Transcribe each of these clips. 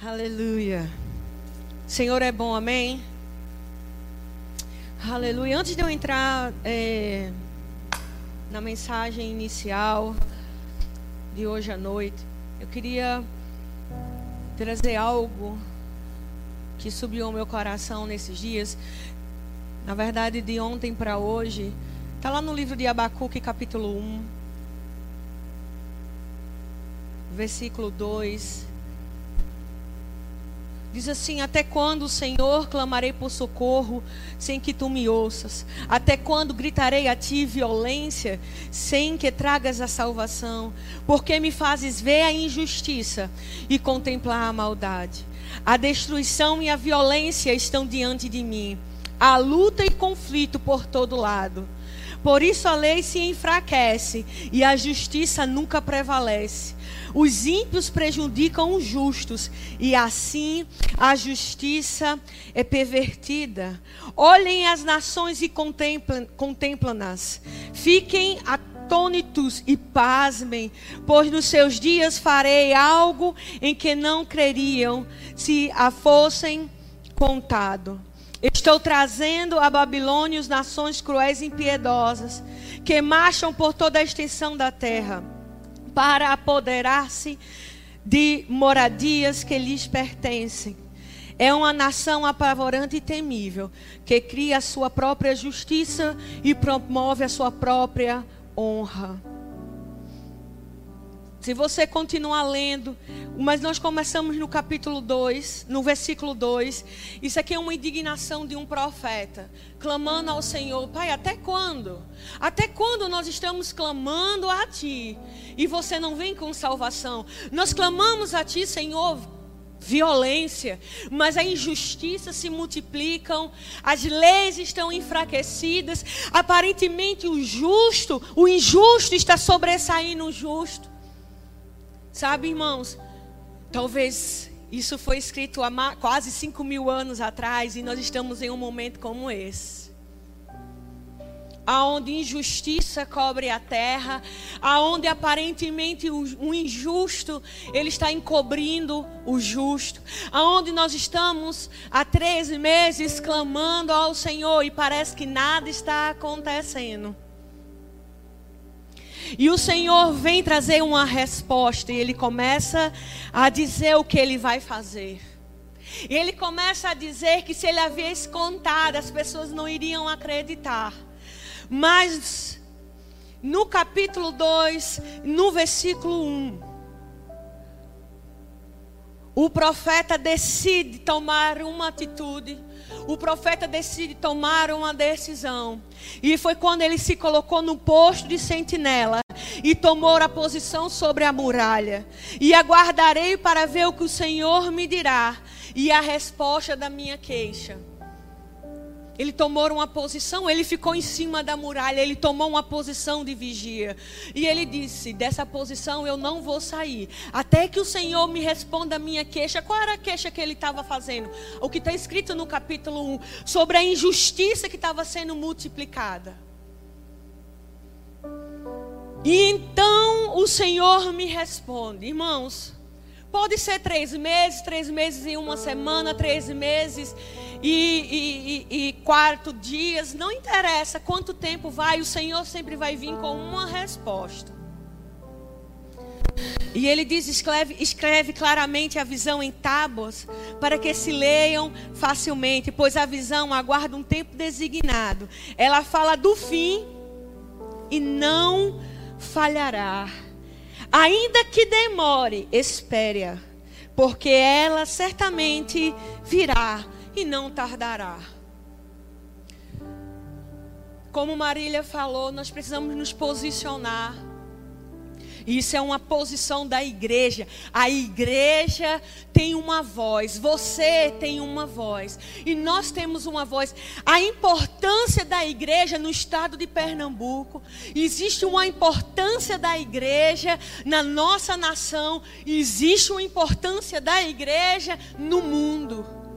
Aleluia. Senhor é bom, amém? Aleluia. Antes de eu entrar é, na mensagem inicial de hoje à noite, eu queria trazer algo que subiu ao meu coração nesses dias. Na verdade, de ontem para hoje, está lá no livro de Abacuque, capítulo 1, versículo 2. Diz assim: Até quando, Senhor, clamarei por socorro sem que tu me ouças? Até quando gritarei a ti violência sem que tragas a salvação? Porque me fazes ver a injustiça e contemplar a maldade? A destruição e a violência estão diante de mim. Há luta e conflito por todo lado. Por isso a lei se enfraquece e a justiça nunca prevalece. Os ímpios prejudicam os justos, e assim a justiça é pervertida. Olhem as nações e contemplam-nas. Fiquem atônitos e pasmem, pois nos seus dias farei algo em que não creriam se a fossem contado. Estou trazendo a Babilônia os nações cruéis e impiedosas, que marcham por toda a extensão da terra para apoderar-se de moradias que lhes pertencem. É uma nação apavorante e temível, que cria a sua própria justiça e promove a sua própria honra. Se você continuar lendo, mas nós começamos no capítulo 2, no versículo 2. Isso aqui é uma indignação de um profeta, clamando ao Senhor: Pai, até quando? Até quando nós estamos clamando a Ti e você não vem com salvação? Nós clamamos a Ti, Senhor, violência, mas a injustiça se multiplicam, as leis estão enfraquecidas, aparentemente o justo, o injusto está sobressaindo o justo. Sabe, irmãos, talvez isso foi escrito há quase 5 mil anos atrás e nós estamos em um momento como esse. Aonde injustiça cobre a terra, aonde aparentemente o, injusto ele está encobrindo o justo, aonde nós estamos há 13 meses clamando ao Senhor e parece que nada está acontecendo. E o Senhor vem trazer uma resposta e ele começa a dizer o que ele vai fazer. E ele começa a dizer que se ele havia contado, as pessoas não iriam acreditar. Mas no capítulo 2, no versículo 1, o profeta decide tomar uma atitude o profeta decide tomar uma decisão. E foi quando ele se colocou no posto de sentinela e tomou a posição sobre a muralha. E aguardarei para ver o que o Senhor me dirá e a resposta da minha queixa. Ele tomou uma posição, ele ficou em cima da muralha, ele tomou uma posição de vigia. E ele disse: Dessa posição eu não vou sair, até que o Senhor me responda a minha queixa. Qual era a queixa que ele estava fazendo? O que está escrito no capítulo 1 sobre a injustiça que estava sendo multiplicada. E então o Senhor me responde, irmãos. Pode ser três meses, três meses e uma semana, três meses e, e, e, quatro dias, não interessa quanto tempo vai, o Senhor sempre vai vir com uma resposta. E ele diz: escreve, escreve claramente a visão em tábuas, para que se leiam facilmente, pois a visão aguarda um tempo designado. Ela fala do fim e não falhará. Ainda que demore, espere-a, porque ela certamente virá e não tardará. Como Marília falou, nós precisamos nos posicionar. Isso é uma posição da igreja. A igreja tem uma voz, você tem uma voz, e nós temos uma voz. A importância da igreja no estado de Pernambuco, existe uma importância da igreja na nossa nação, existe uma importância da igreja no mundo.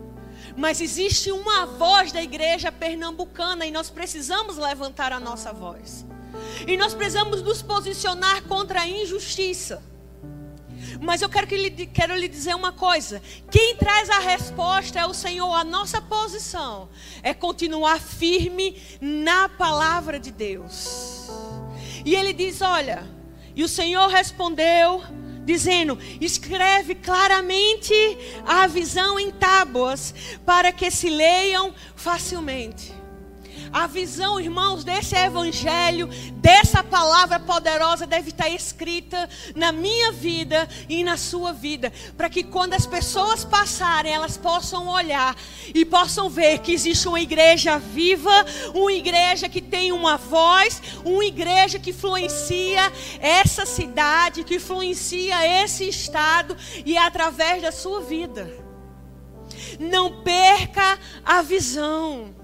Mas existe uma voz da igreja pernambucana e nós precisamos levantar a nossa voz. E nós precisamos nos posicionar contra a injustiça. Mas eu quero, que lhe, quero lhe dizer uma coisa: quem traz a resposta é o Senhor. A nossa posição é continuar firme na palavra de Deus. E ele diz: Olha, e o Senhor respondeu, dizendo: Escreve claramente a visão em tábuas, para que se leiam facilmente. A visão, irmãos, desse evangelho, dessa palavra poderosa deve estar escrita na minha vida e na sua vida, para que quando as pessoas passarem, elas possam olhar e possam ver que existe uma igreja viva, uma igreja que tem uma voz, uma igreja que influencia essa cidade, que influencia esse estado e é através da sua vida. Não perca a visão.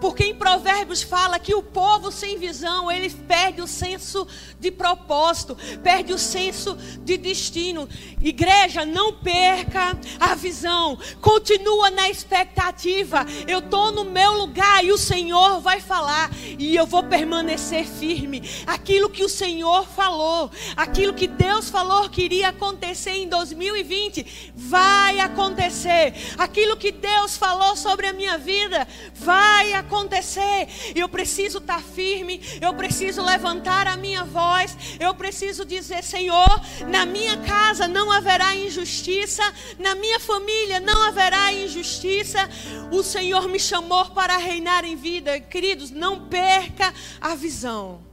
Porque em Provérbios fala que o povo sem visão, ele perde o senso de propósito, perde o senso de destino. Igreja, não perca a visão. Continua na expectativa. Eu estou no meu lugar e o Senhor vai falar e eu vou permanecer firme. Aquilo que o Senhor falou, aquilo que Deus falou que iria acontecer em 2020, vai acontecer. Aquilo que Deus falou sobre a minha vida, vai vai acontecer. Eu preciso estar firme, eu preciso levantar a minha voz, eu preciso dizer: Senhor, na minha casa não haverá injustiça, na minha família não haverá injustiça. O Senhor me chamou para reinar em vida. Queridos, não perca a visão.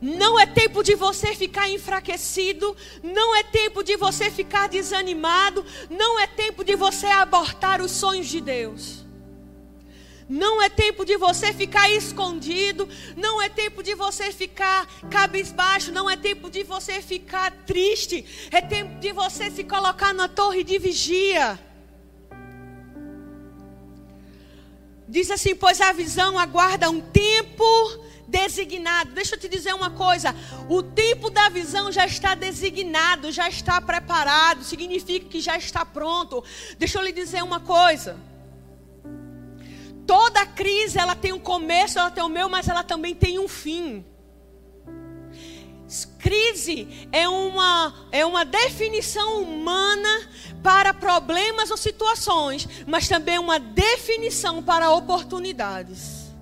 Não é tempo de você ficar enfraquecido, não é tempo de você ficar desanimado, não é tempo de você abortar os sonhos de Deus. Não é tempo de você ficar escondido, não é tempo de você ficar cabisbaixo, não é tempo de você ficar triste, é tempo de você se colocar na torre de vigia. Diz assim: Pois a visão aguarda um tempo designado. Deixa eu te dizer uma coisa: o tempo da visão já está designado, já está preparado, significa que já está pronto. Deixa eu lhe dizer uma coisa. Toda crise ela tem um começo, ela tem o meu, mas ela também tem um fim. Crise é uma, é uma definição humana para problemas ou situações, mas também uma definição para oportunidades.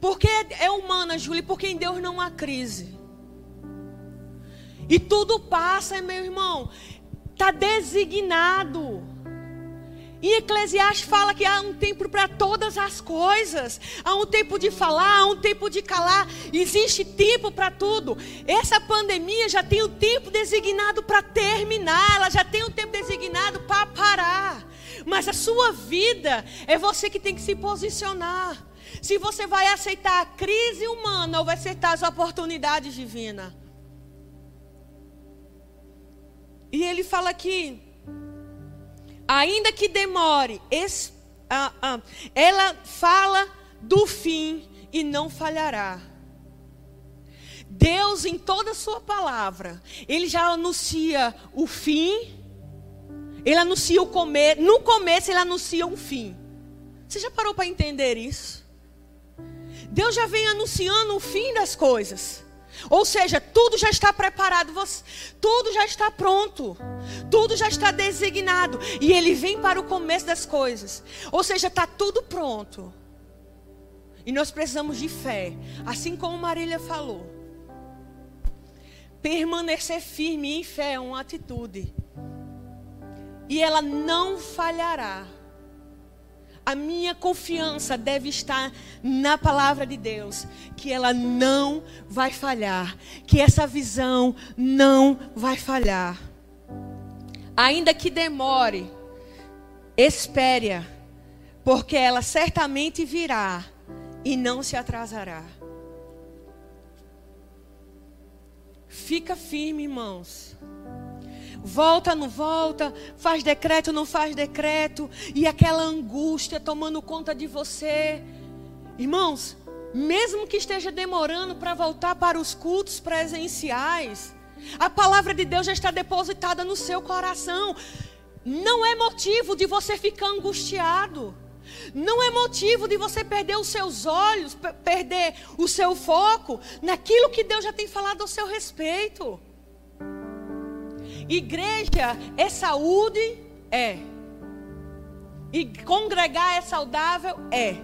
Porque é humana, Júlia, porque em Deus não há crise. E tudo passa, meu irmão. Está designado. E Eclesiastes fala que há um tempo para todas as coisas. Há um tempo de falar, há um tempo de calar. Existe tempo para tudo. Essa pandemia já tem o um tempo designado para terminar. Ela já tem o um tempo designado para parar. Mas a sua vida é você que tem que se posicionar. Se você vai aceitar a crise humana ou vai aceitar as oportunidades divinas. E ele fala aqui ainda que demore, es, ah, ah, ela fala do fim e não falhará. Deus, em toda a sua palavra, Ele já anuncia o fim, Ele anuncia o começo, no começo Ele anuncia um fim. Você já parou para entender isso? Deus já vem anunciando o fim das coisas. Ou seja, tudo já está preparado, tudo já está pronto, tudo já está designado. E ele vem para o começo das coisas. Ou seja, está tudo pronto. E nós precisamos de fé, assim como Marília falou. Permanecer firme em fé é uma atitude. E ela não falhará. A minha confiança deve estar na palavra de Deus, que ela não vai falhar, que essa visão não vai falhar. Ainda que demore, espere, porque ela certamente virá e não se atrasará. Fica firme, irmãos volta, não volta, faz decreto, não faz decreto, e aquela angústia tomando conta de você. Irmãos, mesmo que esteja demorando para voltar para os cultos presenciais, a palavra de Deus já está depositada no seu coração. Não é motivo de você ficar angustiado. Não é motivo de você perder os seus olhos, perder o seu foco naquilo que Deus já tem falado ao seu respeito. Igreja é saúde? É. E congregar é saudável? É.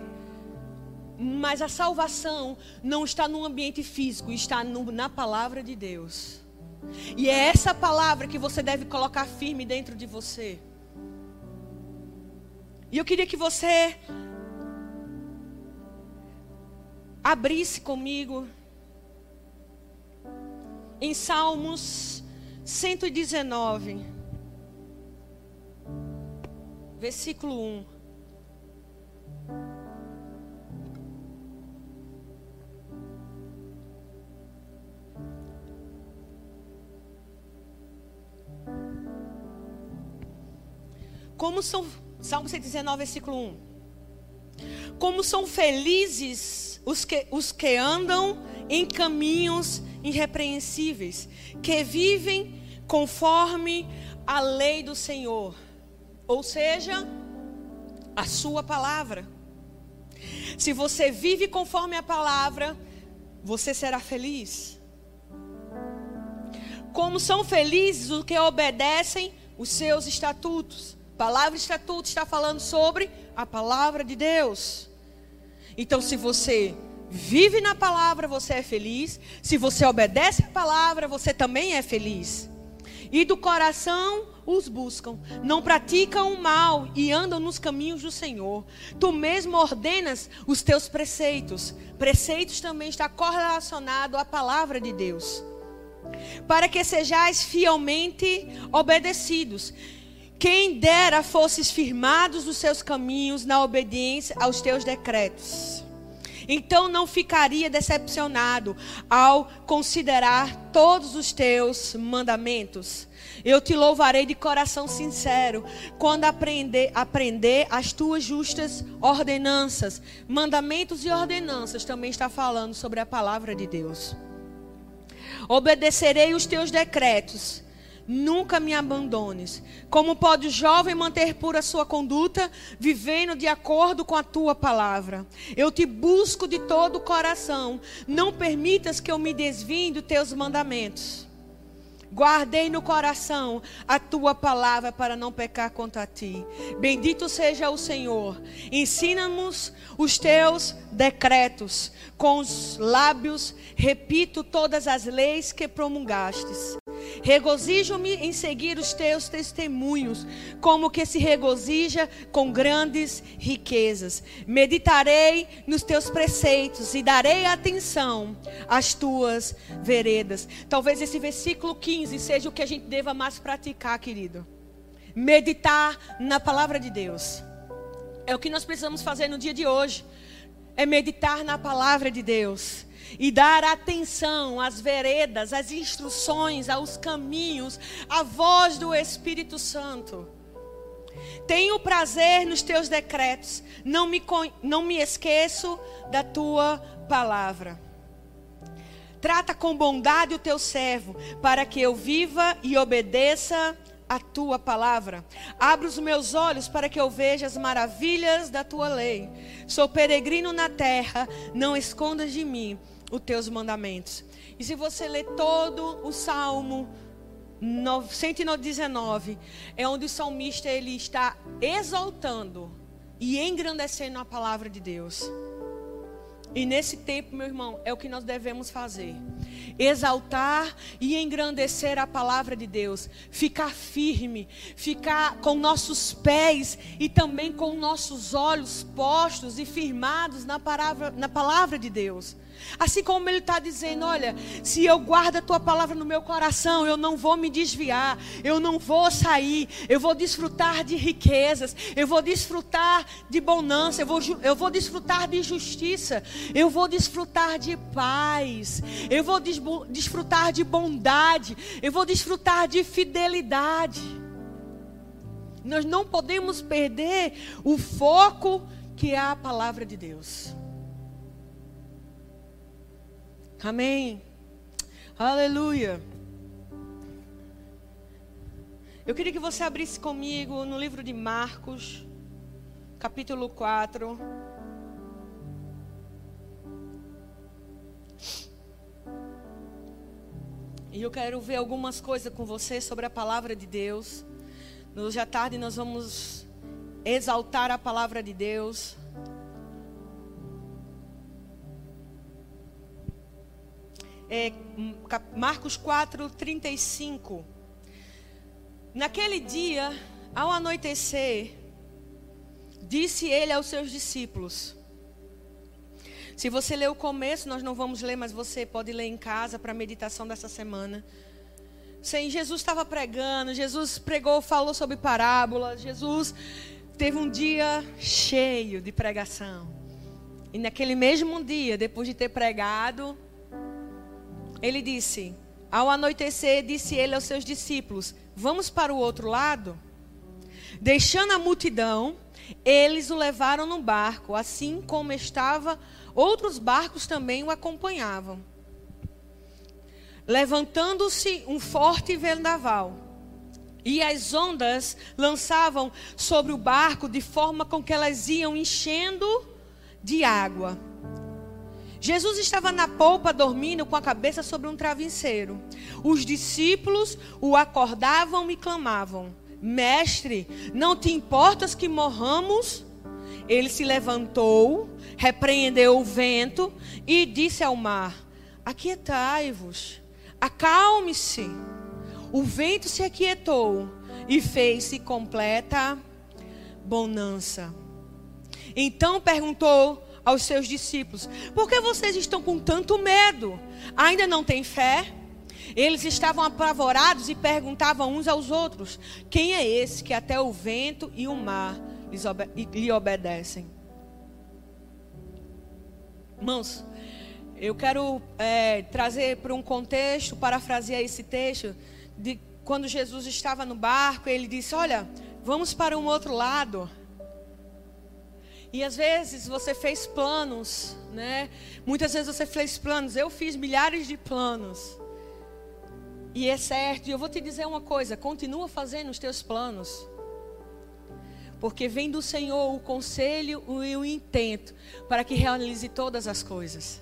Mas a salvação não está no ambiente físico, está no, na palavra de Deus. E é essa palavra que você deve colocar firme dentro de você. E eu queria que você abrisse comigo em Salmos 119, versículo 1. Como são, Salmo 119, versículo 1. Como são felizes os que, os que andam em caminhos irrepreensíveis, que vivem conforme a lei do Senhor, ou seja, a sua palavra. Se você vive conforme a palavra, você será feliz. Como são felizes os que obedecem os seus estatutos. Palavra estatuto está falando sobre a palavra de Deus. Então, se você vive na palavra, você é feliz. Se você obedece a palavra, você também é feliz. E do coração os buscam, não praticam o mal e andam nos caminhos do Senhor. Tu mesmo ordenas os teus preceitos. Preceitos também está correlacionado à palavra de Deus. Para que sejais fielmente obedecidos. Quem dera fosses firmados nos seus caminhos na obediência aos teus decretos. Então não ficaria decepcionado ao considerar todos os teus mandamentos. Eu te louvarei de coração sincero quando aprender, aprender as tuas justas ordenanças. Mandamentos e ordenanças também está falando sobre a palavra de Deus. Obedecerei os teus decretos nunca me abandones. Como pode o jovem manter pura sua conduta, vivendo de acordo com a tua palavra? Eu te busco de todo o coração. Não permitas que eu me desvie dos teus mandamentos. Guardei no coração a tua palavra para não pecar contra ti. Bendito seja o Senhor. Ensina-nos os teus decretos. Com os lábios repito todas as leis que promulgastes. Regozijo-me em seguir os teus testemunhos, como que se regozija com grandes riquezas. Meditarei nos teus preceitos e darei atenção às tuas veredas. Talvez esse versículo 15 seja o que a gente deva mais praticar, querido. Meditar na palavra de Deus. É o que nós precisamos fazer no dia de hoje. É meditar na palavra de Deus e dar atenção às veredas, às instruções, aos caminhos, à voz do Espírito Santo. Tenho prazer nos teus decretos, não me, não me esqueço da tua palavra. Trata com bondade o teu servo, para que eu viva e obedeça a tua palavra. Abre os meus olhos para que eu veja as maravilhas da tua lei. Sou peregrino na terra, não escondas de mim os teus mandamentos. E se você ler todo o Salmo 119, é onde o salmista ele está exaltando e engrandecendo a palavra de Deus. E nesse tempo, meu irmão, é o que nós devemos fazer. Exaltar e engrandecer a palavra de Deus. Ficar firme. Ficar com nossos pés e também com nossos olhos postos e firmados na palavra, na palavra de Deus. Assim como ele está dizendo: olha, se eu guardo a tua palavra no meu coração, eu não vou me desviar, eu não vou sair, eu vou desfrutar de riquezas, eu vou desfrutar de bonança, eu vou, eu vou desfrutar de justiça, eu vou desfrutar de paz, eu vou des, desfrutar de bondade, eu vou desfrutar de fidelidade. Nós não podemos perder o foco que é a palavra de Deus. Amém. Aleluia. Eu queria que você abrisse comigo no livro de Marcos, capítulo 4. E eu quero ver algumas coisas com você sobre a palavra de Deus. Hoje à tarde nós vamos exaltar a palavra de Deus. É, Marcos 4, 35. Naquele dia, ao anoitecer, disse ele aos seus discípulos: Se você ler o começo, nós não vamos ler, mas você pode ler em casa para a meditação dessa semana. Sim, Jesus estava pregando, Jesus pregou, falou sobre parábolas, Jesus teve um dia cheio de pregação. E naquele mesmo dia, depois de ter pregado, ele disse: Ao anoitecer, disse ele aos seus discípulos: Vamos para o outro lado? Deixando a multidão, eles o levaram no barco, assim como estava, outros barcos também o acompanhavam. Levantando-se um forte vendaval, e as ondas lançavam sobre o barco de forma com que elas iam enchendo de água. Jesus estava na polpa dormindo com a cabeça sobre um travesseiro. Os discípulos o acordavam e clamavam: Mestre, não te importas que morramos? Ele se levantou, repreendeu o vento e disse ao mar: Aquietai-vos, acalme-se. O vento se aquietou e fez-se completa bonança. Então perguntou aos seus discípulos: Por que vocês estão com tanto medo? Ainda não têm fé? Eles estavam apavorados e perguntavam uns aos outros: Quem é esse que até o vento e o mar lhe obedecem? Irmãos, eu quero é, trazer para um contexto, parafrasear esse texto, de quando Jesus estava no barco, ele disse: Olha, vamos para um outro lado. E às vezes você fez planos, né? Muitas vezes você fez planos. Eu fiz milhares de planos. E é certo, e eu vou te dizer uma coisa: continua fazendo os teus planos. Porque vem do Senhor o conselho e o intento para que realize todas as coisas.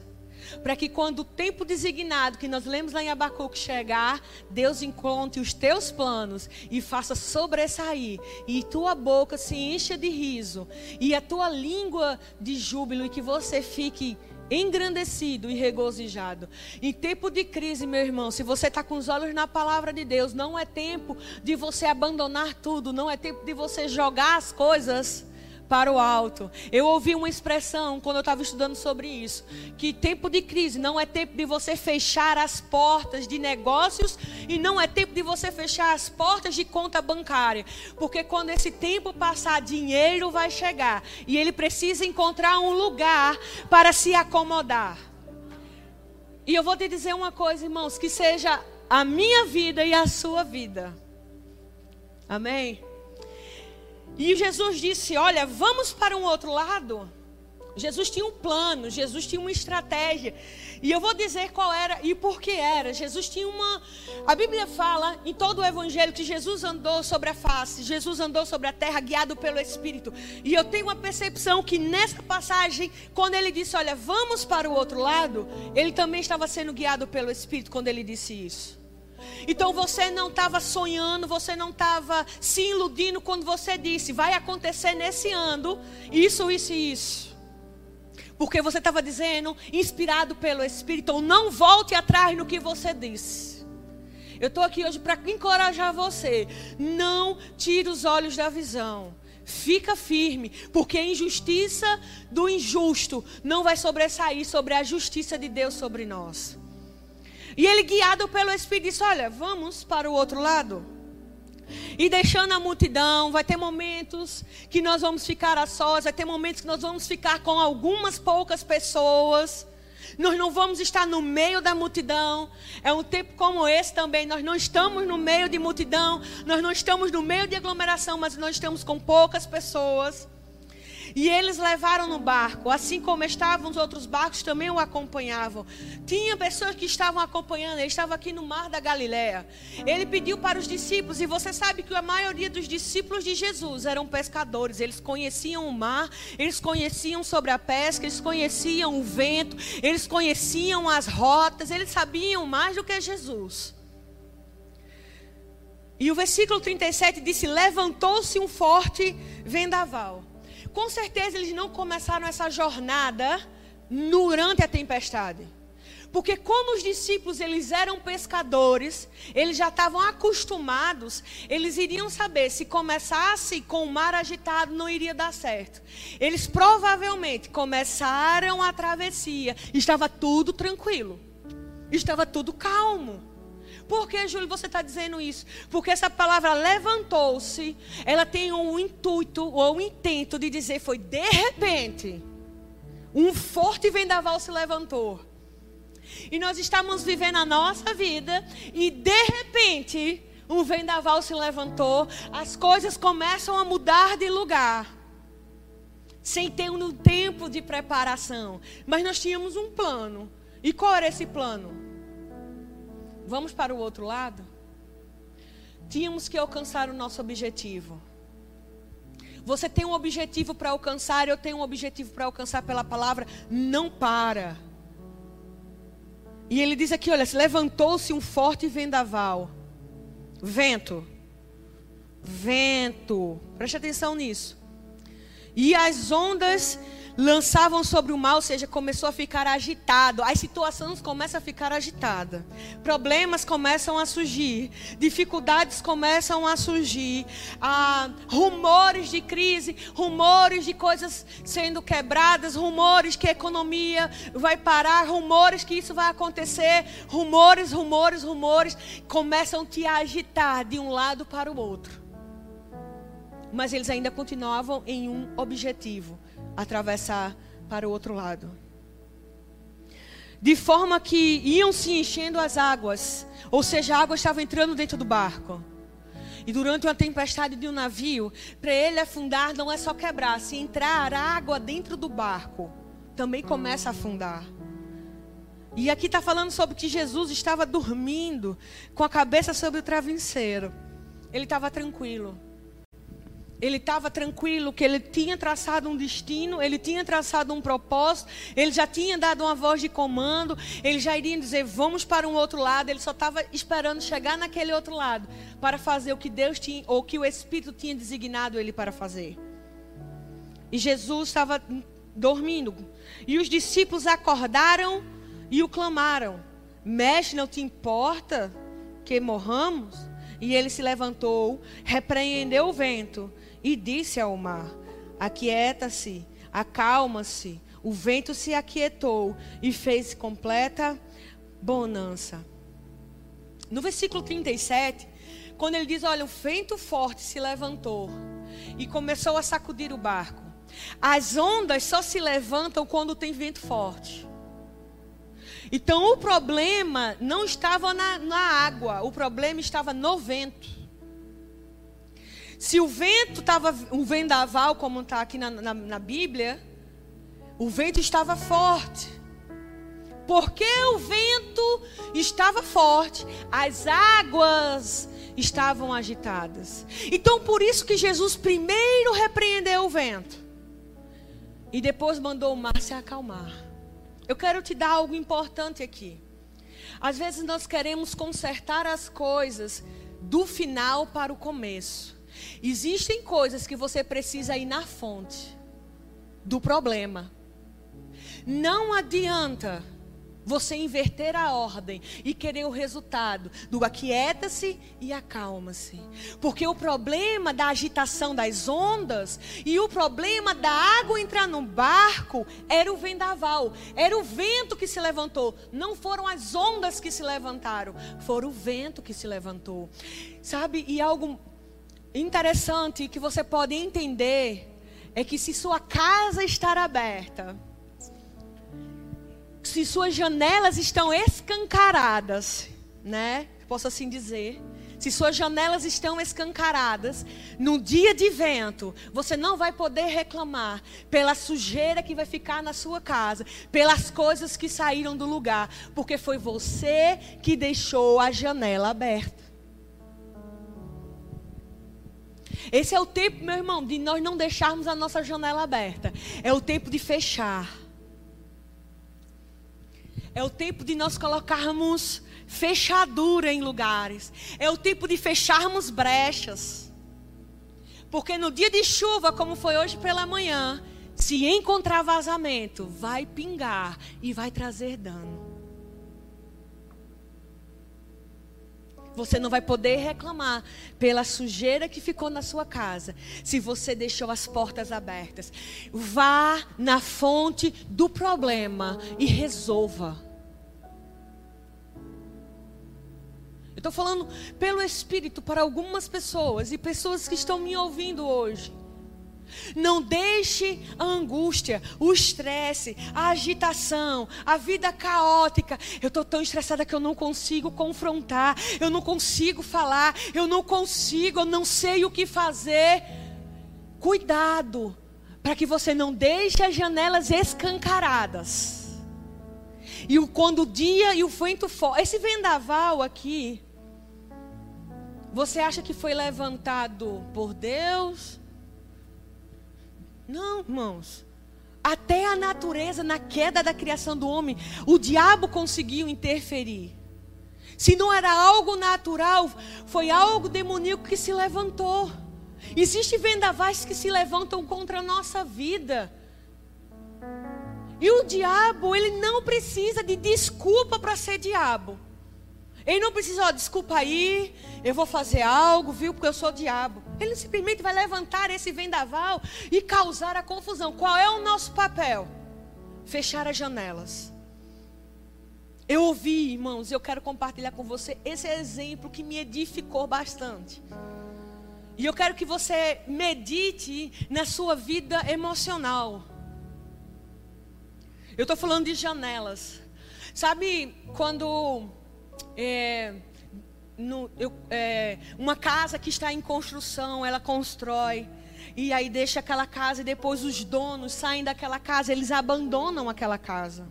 Para que quando o tempo designado que nós lemos lá em Abacuque chegar, Deus encontre os teus planos e faça sobressair, e tua boca se encha de riso, e a tua língua de júbilo, e que você fique engrandecido e regozijado. Em tempo de crise, meu irmão, se você está com os olhos na palavra de Deus, não é tempo de você abandonar tudo, não é tempo de você jogar as coisas para o alto. Eu ouvi uma expressão quando eu estava estudando sobre isso, que tempo de crise não é tempo de você fechar as portas de negócios e não é tempo de você fechar as portas de conta bancária, porque quando esse tempo passar, dinheiro vai chegar e ele precisa encontrar um lugar para se acomodar. E eu vou te dizer uma coisa, irmãos, que seja a minha vida e a sua vida. Amém? E Jesus disse: Olha, vamos para um outro lado. Jesus tinha um plano, Jesus tinha uma estratégia. E eu vou dizer qual era e por que era. Jesus tinha uma. A Bíblia fala em todo o Evangelho que Jesus andou sobre a face, Jesus andou sobre a terra guiado pelo Espírito. E eu tenho uma percepção que nessa passagem, quando ele disse, olha, vamos para o outro lado, ele também estava sendo guiado pelo Espírito quando ele disse isso. Então você não estava sonhando, você não estava se iludindo quando você disse, vai acontecer nesse ano isso, isso e isso. Porque você estava dizendo, inspirado pelo Espírito, então não volte atrás no que você disse. Eu estou aqui hoje para encorajar você. Não tire os olhos da visão. Fica firme, porque a injustiça do injusto não vai sobressair sobre a justiça de Deus sobre nós. E ele, guiado pelo Espírito, disse: Olha, vamos para o outro lado. E deixando a multidão, vai ter momentos que nós vamos ficar a sós, vai ter momentos que nós vamos ficar com algumas poucas pessoas. Nós não vamos estar no meio da multidão. É um tempo como esse também. Nós não estamos no meio de multidão. Nós não estamos no meio de aglomeração, mas nós estamos com poucas pessoas. E eles levaram no barco, assim como estavam os outros barcos também o acompanhavam. Tinha pessoas que estavam acompanhando, ele estava aqui no mar da Galileia. Ele pediu para os discípulos, e você sabe que a maioria dos discípulos de Jesus eram pescadores, eles conheciam o mar, eles conheciam sobre a pesca, eles conheciam o vento, eles conheciam as rotas, eles sabiam mais do que Jesus. E o versículo 37 disse: Levantou-se um forte vendaval. Com certeza eles não começaram essa jornada durante a tempestade. Porque como os discípulos eles eram pescadores, eles já estavam acostumados, eles iriam saber se começasse com o mar agitado não iria dar certo. Eles provavelmente começaram a travessia, estava tudo tranquilo. Estava tudo calmo. Por que, Júlio, você está dizendo isso? Porque essa palavra levantou-se, ela tem um intuito ou um intento de dizer foi de repente. Um forte vendaval se levantou. E nós estamos vivendo a nossa vida e de repente um vendaval se levantou, as coisas começam a mudar de lugar. Sem ter um tempo de preparação. Mas nós tínhamos um plano. E qual era esse plano? Vamos para o outro lado? Tínhamos que alcançar o nosso objetivo. Você tem um objetivo para alcançar, eu tenho um objetivo para alcançar pela palavra. Não para. E ele diz aqui: olha, levantou-se um forte vendaval. Vento. Vento. Preste atenção nisso. E as ondas lançavam sobre o mal, ou seja, começou a ficar agitado. As situações começam a ficar agitadas. Problemas começam a surgir. Dificuldades começam a surgir. Ah, rumores de crise, rumores de coisas sendo quebradas, rumores que a economia vai parar, rumores que isso vai acontecer. Rumores, rumores, rumores começam a te agitar de um lado para o outro. Mas eles ainda continuavam em um objetivo atravessar para o outro lado. De forma que iam se enchendo as águas, ou seja, a água estava entrando dentro do barco. E durante uma tempestade de um navio, para ele afundar não é só quebrar, se entrar água dentro do barco, também começa a afundar. E aqui está falando sobre que Jesus estava dormindo com a cabeça sobre o travesseiro. Ele estava tranquilo. Ele estava tranquilo que ele tinha traçado um destino, ele tinha traçado um propósito, ele já tinha dado uma voz de comando, ele já iria dizer vamos para um outro lado, ele só estava esperando chegar naquele outro lado para fazer o que Deus tinha ou que o Espírito tinha designado ele para fazer. E Jesus estava dormindo. E os discípulos acordaram e o clamaram: Mestre, não te importa que morramos? E ele se levantou, repreendeu o vento e disse ao mar: Aquieta-se, acalma-se. O vento se aquietou e fez completa bonança. No versículo 37, quando ele diz: Olha, o vento forte se levantou e começou a sacudir o barco. As ondas só se levantam quando tem vento forte. Então o problema não estava na, na água, o problema estava no vento. Se o vento estava um vendaval, como está aqui na, na, na Bíblia, o vento estava forte. Porque o vento estava forte, as águas estavam agitadas. Então, por isso que Jesus primeiro repreendeu o vento e depois mandou o mar se acalmar. Eu quero te dar algo importante aqui. Às vezes nós queremos consertar as coisas do final para o começo. Existem coisas que você precisa ir na fonte do problema. Não adianta você inverter a ordem e querer o resultado do aquieta-se e acalma-se. Porque o problema da agitação das ondas e o problema da água entrar no barco era o vendaval, era o vento que se levantou. Não foram as ondas que se levantaram, foram o vento que se levantou. Sabe? E algo interessante que você pode entender é que se sua casa está aberta, se suas janelas estão escancaradas, né? Posso assim dizer. Se suas janelas estão escancaradas, no dia de vento, você não vai poder reclamar pela sujeira que vai ficar na sua casa, pelas coisas que saíram do lugar, porque foi você que deixou a janela aberta. Esse é o tempo, meu irmão, de nós não deixarmos a nossa janela aberta. É o tempo de fechar. É o tempo de nós colocarmos fechadura em lugares. É o tempo de fecharmos brechas. Porque no dia de chuva, como foi hoje pela manhã, se encontrar vazamento, vai pingar e vai trazer dano. Você não vai poder reclamar pela sujeira que ficou na sua casa, se você deixou as portas abertas. Vá na fonte do problema e resolva. Eu estou falando pelo Espírito para algumas pessoas e pessoas que estão me ouvindo hoje. Não deixe a angústia, o estresse, a agitação, a vida caótica. Eu estou tão estressada que eu não consigo confrontar, eu não consigo falar, eu não consigo, eu não sei o que fazer. Cuidado, para que você não deixe as janelas escancaradas. E quando o dia e o vento for, esse vendaval aqui, você acha que foi levantado por Deus? Não, irmãos. Até a natureza, na queda da criação do homem, o diabo conseguiu interferir. Se não era algo natural, foi algo demoníaco que se levantou. Existem vendavais que se levantam contra a nossa vida. E o diabo, ele não precisa de desculpa para ser diabo. Ele não precisa, ó, desculpa aí, eu vou fazer algo, viu, porque eu sou diabo. Ele simplesmente vai levantar esse vendaval e causar a confusão. Qual é o nosso papel? Fechar as janelas. Eu ouvi, irmãos, eu quero compartilhar com você esse exemplo que me edificou bastante. E eu quero que você medite na sua vida emocional. Eu estou falando de janelas. Sabe quando é, no, eu, é, uma casa que está em construção, ela constrói. E aí deixa aquela casa e depois os donos saem daquela casa, eles abandonam aquela casa.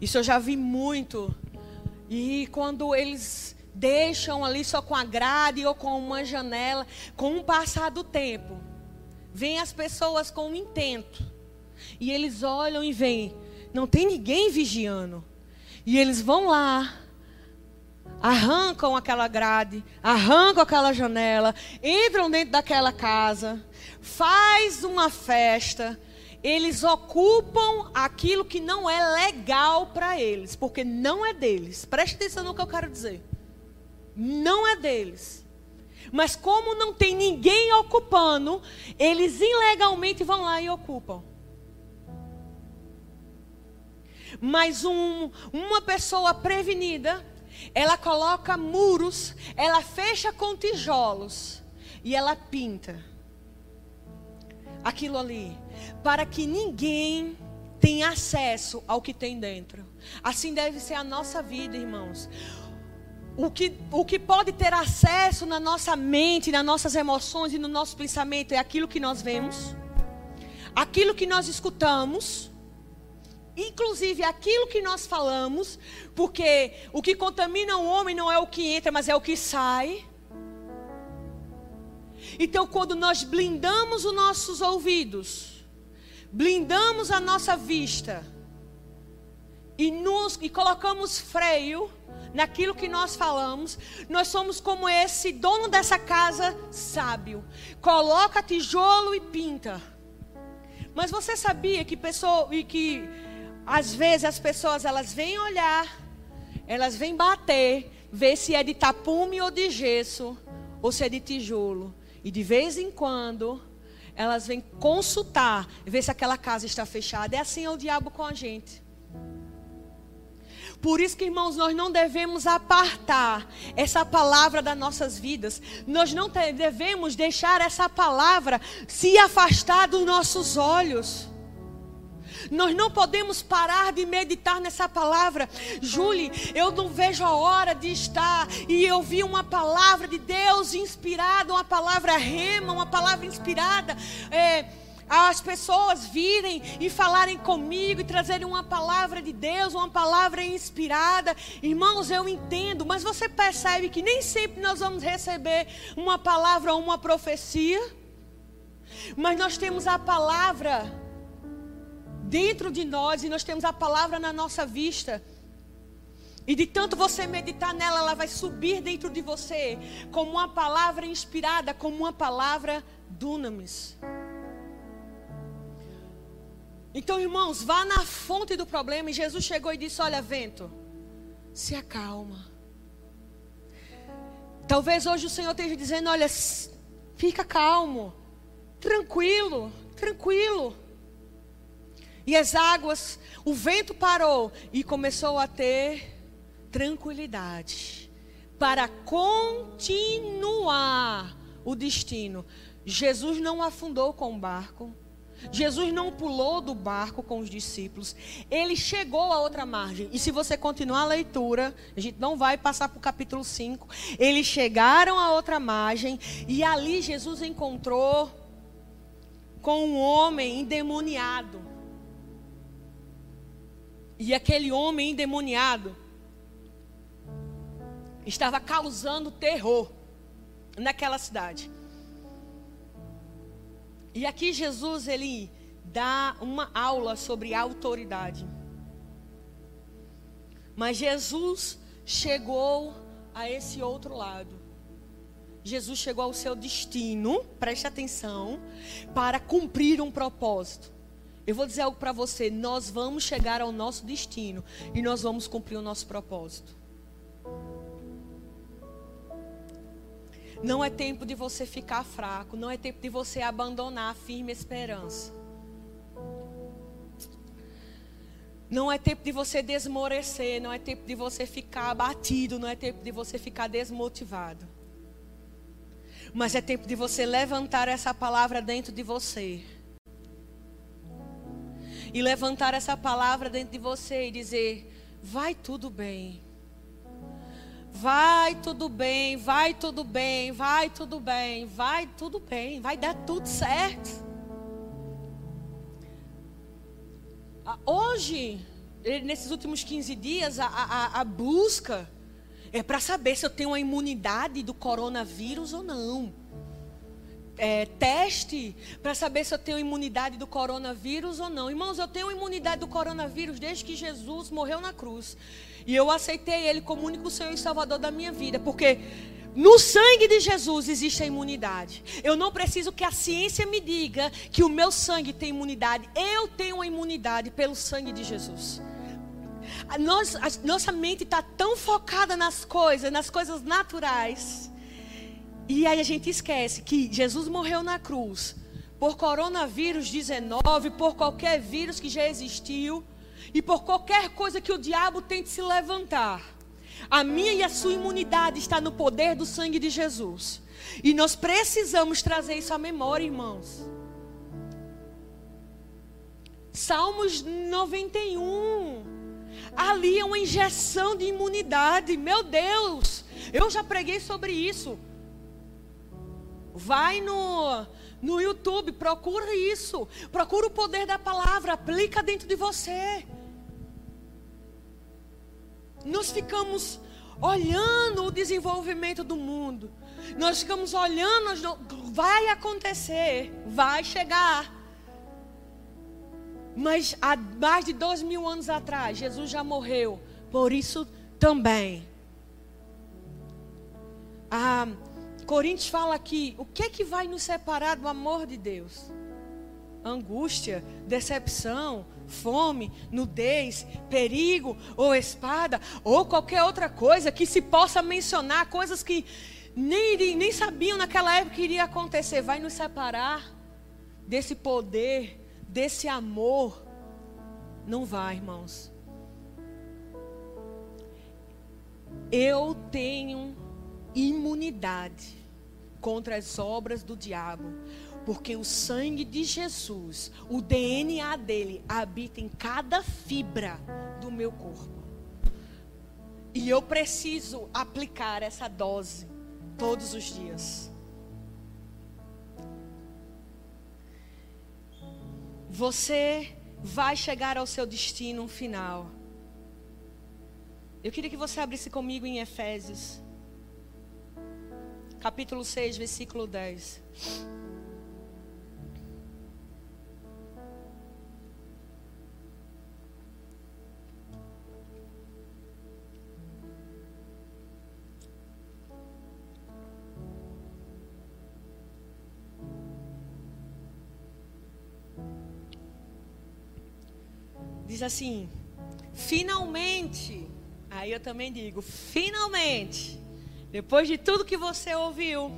Isso eu já vi muito. E quando eles deixam ali só com a grade ou com uma janela, com o passar do tempo, vêm as pessoas com um intento. E eles olham e veem, não tem ninguém vigiando. E eles vão lá, arrancam aquela grade, arrancam aquela janela, entram dentro daquela casa, faz uma festa. Eles ocupam aquilo que não é legal para eles, porque não é deles. Preste atenção no que eu quero dizer. Não é deles. Mas como não tem ninguém ocupando, eles ilegalmente vão lá e ocupam. Mas um, uma pessoa prevenida, ela coloca muros, ela fecha com tijolos e ela pinta aquilo ali, para que ninguém tenha acesso ao que tem dentro. Assim deve ser a nossa vida, irmãos. O que, o que pode ter acesso na nossa mente, nas nossas emoções e no nosso pensamento é aquilo que nós vemos, aquilo que nós escutamos inclusive aquilo que nós falamos, porque o que contamina o homem não é o que entra, mas é o que sai. Então, quando nós blindamos os nossos ouvidos, blindamos a nossa vista e, nos, e colocamos freio naquilo que nós falamos, nós somos como esse dono dessa casa sábio. Coloca tijolo e pinta. Mas você sabia que pessoa e que às vezes as pessoas elas vêm olhar, elas vêm bater, ver se é de tapume ou de gesso, ou se é de tijolo. E de vez em quando, elas vêm consultar, ver se aquela casa está fechada. É assim é o diabo com a gente. Por isso que, irmãos, nós não devemos apartar essa palavra das nossas vidas. Nós não devemos deixar essa palavra se afastar dos nossos olhos. Nós não podemos parar de meditar nessa palavra. Julie, eu não vejo a hora de estar e eu vi uma palavra de Deus inspirada, uma palavra rema, uma palavra inspirada. É, as pessoas virem e falarem comigo e trazerem uma palavra de Deus, uma palavra inspirada. Irmãos, eu entendo, mas você percebe que nem sempre nós vamos receber uma palavra ou uma profecia. Mas nós temos a palavra dentro de nós e nós temos a palavra na nossa vista. E de tanto você meditar nela, ela vai subir dentro de você como uma palavra inspirada, como uma palavra dunamis. Então, irmãos, vá na fonte do problema. E Jesus chegou e disse: Olha, vento, se acalma. Talvez hoje o Senhor esteja dizendo: Olha, fica calmo, tranquilo, tranquilo. E as águas, o vento parou e começou a ter tranquilidade para continuar o destino. Jesus não afundou com o barco. Jesus não pulou do barco com os discípulos, ele chegou à outra margem. E se você continuar a leitura, a gente não vai passar para o capítulo 5. Eles chegaram à outra margem e ali Jesus encontrou com um homem endemoniado. E aquele homem endemoniado estava causando terror naquela cidade. E aqui Jesus ele dá uma aula sobre autoridade. Mas Jesus chegou a esse outro lado. Jesus chegou ao seu destino, preste atenção, para cumprir um propósito. Eu vou dizer algo para você: nós vamos chegar ao nosso destino e nós vamos cumprir o nosso propósito. Não é tempo de você ficar fraco, não é tempo de você abandonar a firme esperança. Não é tempo de você desmorecer, não é tempo de você ficar abatido, não é tempo de você ficar desmotivado. Mas é tempo de você levantar essa palavra dentro de você. E levantar essa palavra dentro de você e dizer: vai tudo bem. Vai tudo bem, vai tudo bem, vai tudo bem, vai tudo bem, vai dar tudo certo. Ah, hoje, nesses últimos 15 dias, a, a, a busca é para saber se eu tenho a imunidade do coronavírus ou não. É, teste para saber se eu tenho imunidade do coronavírus ou não. Irmãos, eu tenho imunidade do coronavírus desde que Jesus morreu na cruz. E eu aceitei Ele como único Senhor e Salvador da minha vida, porque no sangue de Jesus existe a imunidade. Eu não preciso que a ciência me diga que o meu sangue tem imunidade. Eu tenho a imunidade pelo sangue de Jesus. A nossa, a nossa mente está tão focada nas coisas, nas coisas naturais. E aí a gente esquece que Jesus morreu na cruz por coronavírus 19, por qualquer vírus que já existiu e por qualquer coisa que o diabo tente se levantar. A minha e a sua imunidade está no poder do sangue de Jesus. E nós precisamos trazer isso à memória, irmãos. Salmos 91. Ali é uma injeção de imunidade. Meu Deus, eu já preguei sobre isso. Vai no, no YouTube, procura isso. Procura o poder da palavra, aplica dentro de você. Nós ficamos olhando o desenvolvimento do mundo. Nós ficamos olhando, vai acontecer, vai chegar. Mas há mais de dois mil anos atrás, Jesus já morreu. Por isso também. Ah, Coríntios fala aqui: o que é que vai nos separar do amor de Deus? Angústia, decepção, fome, nudez, perigo ou espada ou qualquer outra coisa que se possa mencionar, coisas que nem, nem sabiam naquela época que iria acontecer, vai nos separar desse poder, desse amor. Não vai, irmãos. Eu tenho imunidade contra as obras do diabo. Porque o sangue de Jesus, o DNA dele, habita em cada fibra do meu corpo. E eu preciso aplicar essa dose todos os dias. Você vai chegar ao seu destino final. Eu queria que você abrisse comigo em Efésios capítulo 6, versículo 10. Diz assim: finalmente, aí eu também digo, finalmente depois de tudo que você ouviu,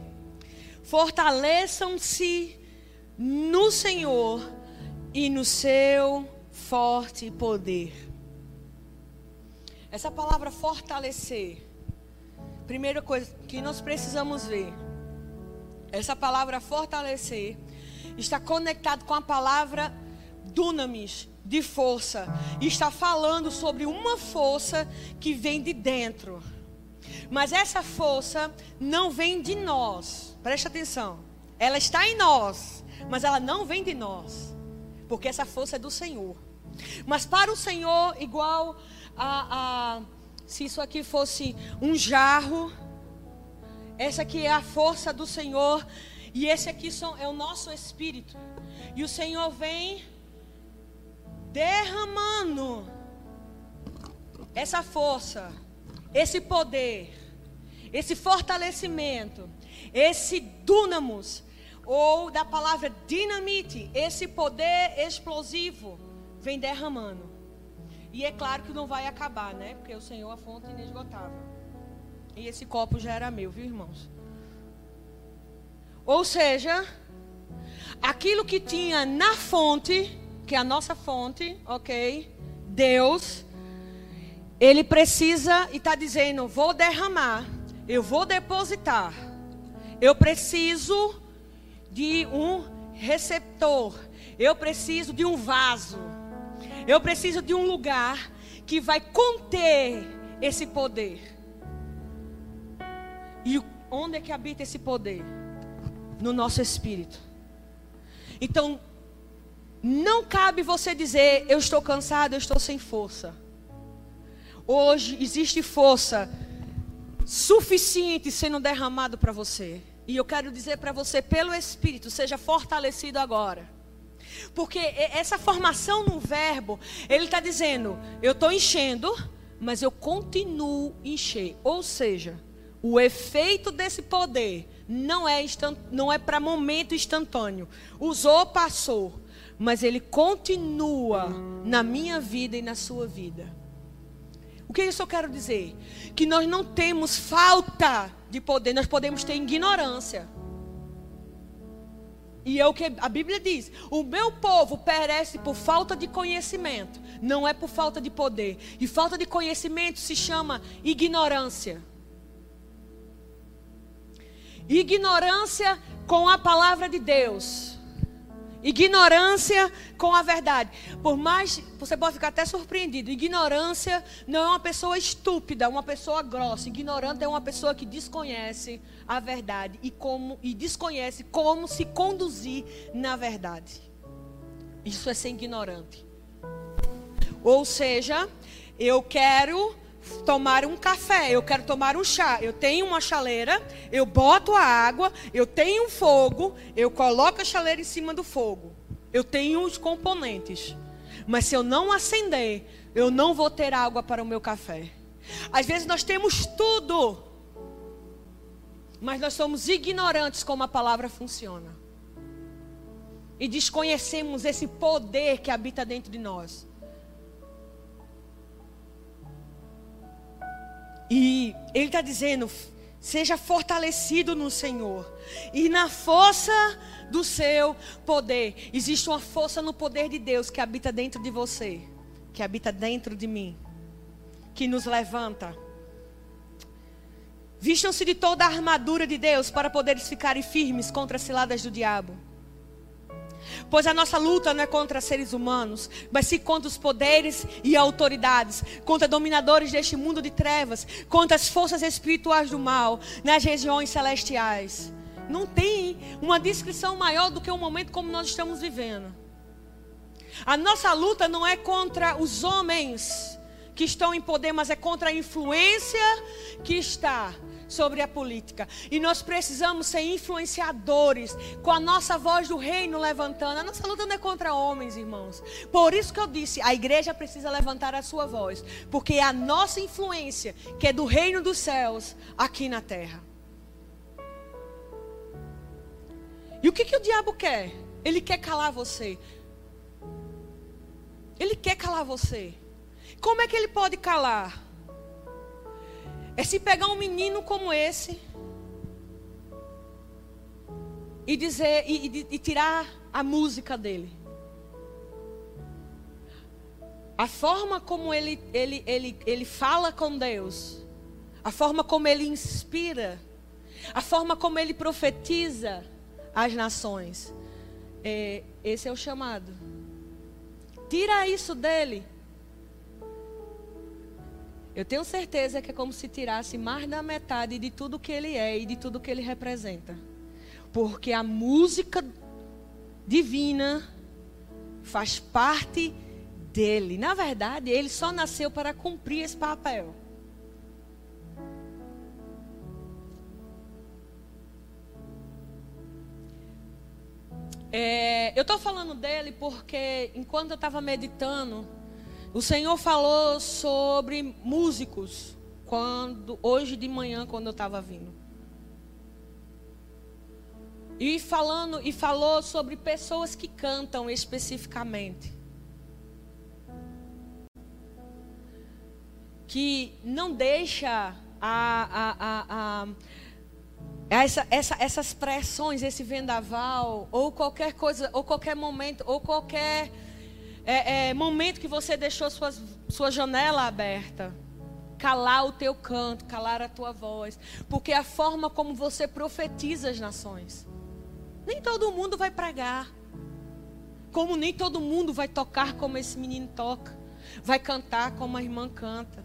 fortaleçam-se no Senhor e no seu forte poder. Essa palavra fortalecer, primeira coisa que nós precisamos ver, essa palavra fortalecer está conectado com a palavra dunamis, de força, e está falando sobre uma força que vem de dentro. Mas essa força não vem de nós. Preste atenção. Ela está em nós, mas ela não vem de nós. Porque essa força é do Senhor. Mas para o Senhor, igual a, a se isso aqui fosse um jarro, essa aqui é a força do Senhor e esse aqui são, é o nosso espírito. E o Senhor vem derramando essa força, esse poder, esse fortalecimento, esse dúnamos, ou da palavra dinamite, esse poder explosivo, vem derramando. E é claro que não vai acabar, né? Porque o Senhor a fonte inesgotável. E esse copo já era meu, viu, irmãos? Ou seja, aquilo que tinha na fonte, que é a nossa fonte, ok? Deus, ele precisa e está dizendo: vou derramar, eu vou depositar. Eu preciso de um receptor, eu preciso de um vaso, eu preciso de um lugar que vai conter esse poder. E onde é que habita esse poder? no nosso espírito. Então, não cabe você dizer, eu estou cansado, eu estou sem força. Hoje existe força suficiente sendo derramado para você. E eu quero dizer para você, pelo Espírito, seja fortalecido agora. Porque essa formação no verbo, ele está dizendo, eu estou enchendo, mas eu continuo encher. Ou seja, o efeito desse poder não é, não é para momento instantâneo. Usou, passou. Mas ele continua na minha vida e na sua vida. O que isso eu quero dizer? Que nós não temos falta de poder, nós podemos ter ignorância. E é o que a Bíblia diz: o meu povo perece por falta de conhecimento, não é por falta de poder. E falta de conhecimento se chama ignorância. Ignorância com a palavra de Deus. Ignorância com a verdade. Por mais, você pode ficar até surpreendido. Ignorância não é uma pessoa estúpida, uma pessoa grossa. Ignorante é uma pessoa que desconhece a verdade e como e desconhece como se conduzir na verdade. Isso é ser ignorante. Ou seja, eu quero tomar um café, eu quero tomar um chá. Eu tenho uma chaleira, eu boto a água, eu tenho um fogo, eu coloco a chaleira em cima do fogo. Eu tenho os componentes. Mas se eu não acender, eu não vou ter água para o meu café. Às vezes nós temos tudo, mas nós somos ignorantes como a palavra funciona. E desconhecemos esse poder que habita dentro de nós. E ele está dizendo: seja fortalecido no Senhor e na força do seu poder. Existe uma força no poder de Deus que habita dentro de você, que habita dentro de mim, que nos levanta. Vistam-se de toda a armadura de Deus para poderes ficarem firmes contra as ciladas do diabo. Pois a nossa luta não é contra seres humanos, mas sim contra os poderes e autoridades, contra dominadores deste mundo de trevas, contra as forças espirituais do mal nas regiões celestiais. Não tem uma descrição maior do que um momento como nós estamos vivendo. A nossa luta não é contra os homens que estão em poder, mas é contra a influência que está sobre a política. E nós precisamos ser influenciadores com a nossa voz do reino levantando. A nossa luta não é contra homens, irmãos. Por isso que eu disse, a igreja precisa levantar a sua voz, porque é a nossa influência, que é do reino dos céus, aqui na terra. E o que, que o diabo quer? Ele quer calar você. Ele quer calar você. Como é que ele pode calar? É se pegar um menino como esse e dizer e, e, e tirar a música dele. A forma como ele, ele, ele, ele fala com Deus, a forma como ele inspira, a forma como ele profetiza as nações. É, esse é o chamado. Tira isso dele. Eu tenho certeza que é como se tirasse mais da metade de tudo que ele é e de tudo que ele representa. Porque a música divina faz parte dele. Na verdade, ele só nasceu para cumprir esse papel. É, eu estou falando dele porque enquanto eu estava meditando, o Senhor falou sobre músicos quando hoje de manhã quando eu estava vindo. E falando e falou sobre pessoas que cantam especificamente. Que não deixa a, a, a, essa, essa, essas pressões, esse vendaval, ou qualquer coisa, ou qualquer momento, ou qualquer é, é, momento que você deixou suas, sua janela aberta, calar o teu canto, calar a tua voz, porque a forma como você profetiza as nações. Nem todo mundo vai pregar, como nem todo mundo vai tocar como esse menino toca, vai cantar como a irmã canta.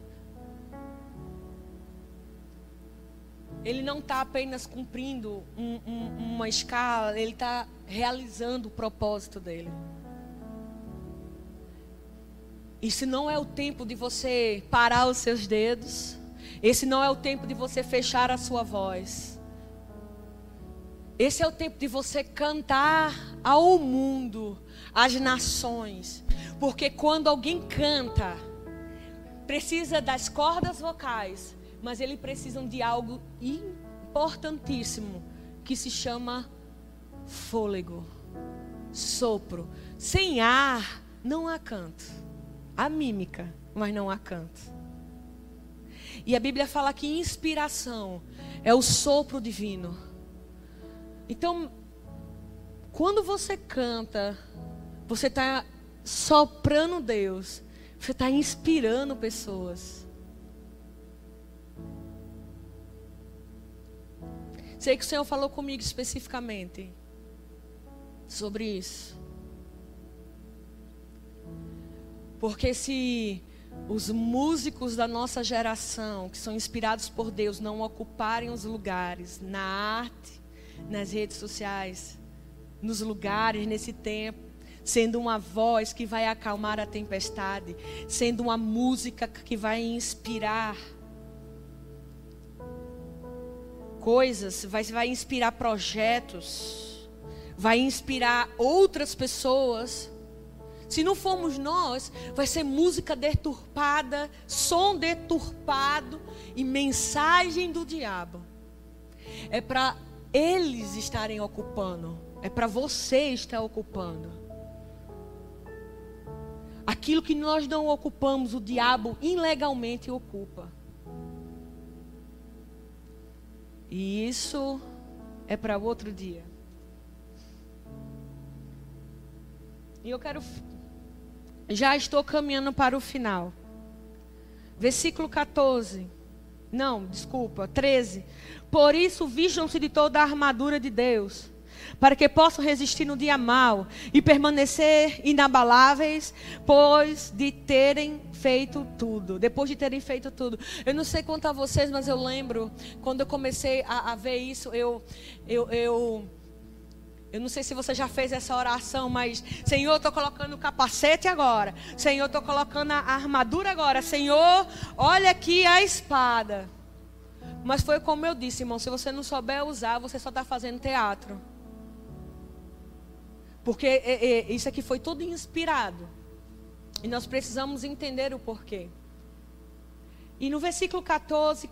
Ele não está apenas cumprindo um, um, uma escala, ele está realizando o propósito dele. Isso não é o tempo de você parar os seus dedos. Esse não é o tempo de você fechar a sua voz. Esse é o tempo de você cantar ao mundo, às nações. Porque quando alguém canta, precisa das cordas vocais, mas ele precisam de algo importantíssimo que se chama fôlego, sopro. Sem ar não há canto. Há mímica, mas não há canto. E a Bíblia fala que inspiração é o sopro divino. Então, quando você canta, você está soprando Deus, você está inspirando pessoas. Sei que o Senhor falou comigo especificamente sobre isso. Porque se os músicos da nossa geração, que são inspirados por Deus, não ocuparem os lugares na arte, nas redes sociais, nos lugares, nesse tempo, sendo uma voz que vai acalmar a tempestade, sendo uma música que vai inspirar coisas, vai, vai inspirar projetos, vai inspirar outras pessoas. Se não formos nós, vai ser música deturpada, som deturpado e mensagem do diabo. É para eles estarem ocupando, é para você estar ocupando. Aquilo que nós não ocupamos, o diabo ilegalmente ocupa. E isso é para outro dia. E eu quero. Já estou caminhando para o final. Versículo 14. Não, desculpa, 13. Por isso, vistam-se de toda a armadura de Deus para que possam resistir no dia mal e permanecer inabaláveis, pois de terem feito tudo. Depois de terem feito tudo. Eu não sei a vocês, mas eu lembro quando eu comecei a, a ver isso, eu, eu, eu eu não sei se você já fez essa oração, mas Senhor, estou colocando o capacete agora. Senhor, estou colocando a armadura agora. Senhor, olha aqui a espada. Mas foi como eu disse, irmão: se você não souber usar, você só está fazendo teatro. Porque é, é, isso aqui foi tudo inspirado. E nós precisamos entender o porquê. E no versículo 14,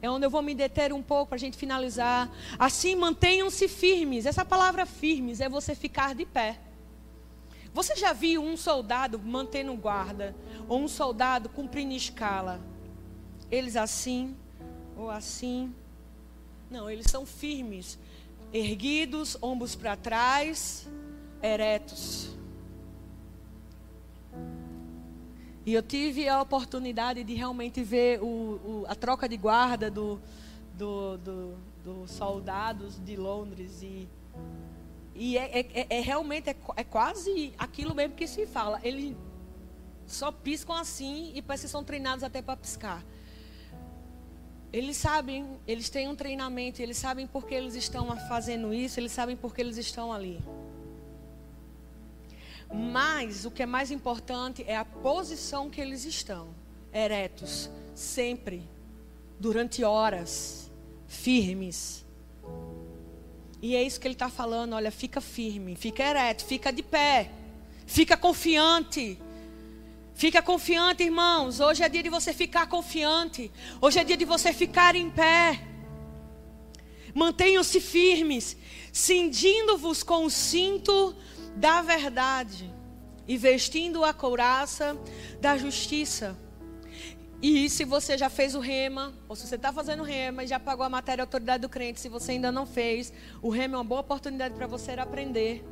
é onde eu vou me deter um pouco para a gente finalizar. Assim, mantenham-se firmes. Essa palavra firmes é você ficar de pé. Você já viu um soldado mantendo guarda ou um soldado cumprindo escala? Eles assim ou assim? Não, eles são firmes, erguidos, ombros para trás, eretos. E eu tive a oportunidade de realmente ver o, o, a troca de guarda do, do, do, dos soldados de Londres. E, e é, é, é realmente, é, é, quase aquilo mesmo que se fala. Eles só piscam assim e parece que são treinados até para piscar. Eles sabem, eles têm um treinamento, eles sabem por que eles estão fazendo isso, eles sabem por que eles estão ali. Mas o que é mais importante é a posição que eles estão, eretos, sempre, durante horas, firmes. E é isso que ele está falando: olha, fica firme, fica ereto, fica de pé, fica confiante. Fica confiante, irmãos. Hoje é dia de você ficar confiante. Hoje é dia de você ficar em pé. Mantenham-se firmes, cindindo-vos com o cinto da verdade e vestindo a couraça da justiça. E se você já fez o rema, ou se você está fazendo rema e já pagou a matéria autoridade do crente, se você ainda não fez, o rema é uma boa oportunidade para você aprender.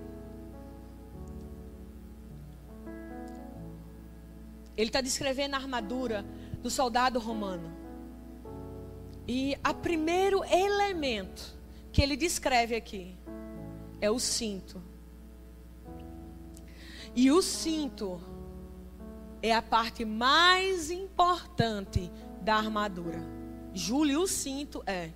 Ele está descrevendo a armadura do soldado romano. E o primeiro elemento que ele descreve aqui é o cinto. E o cinto é a parte mais importante da armadura. Júlio, o cinto é.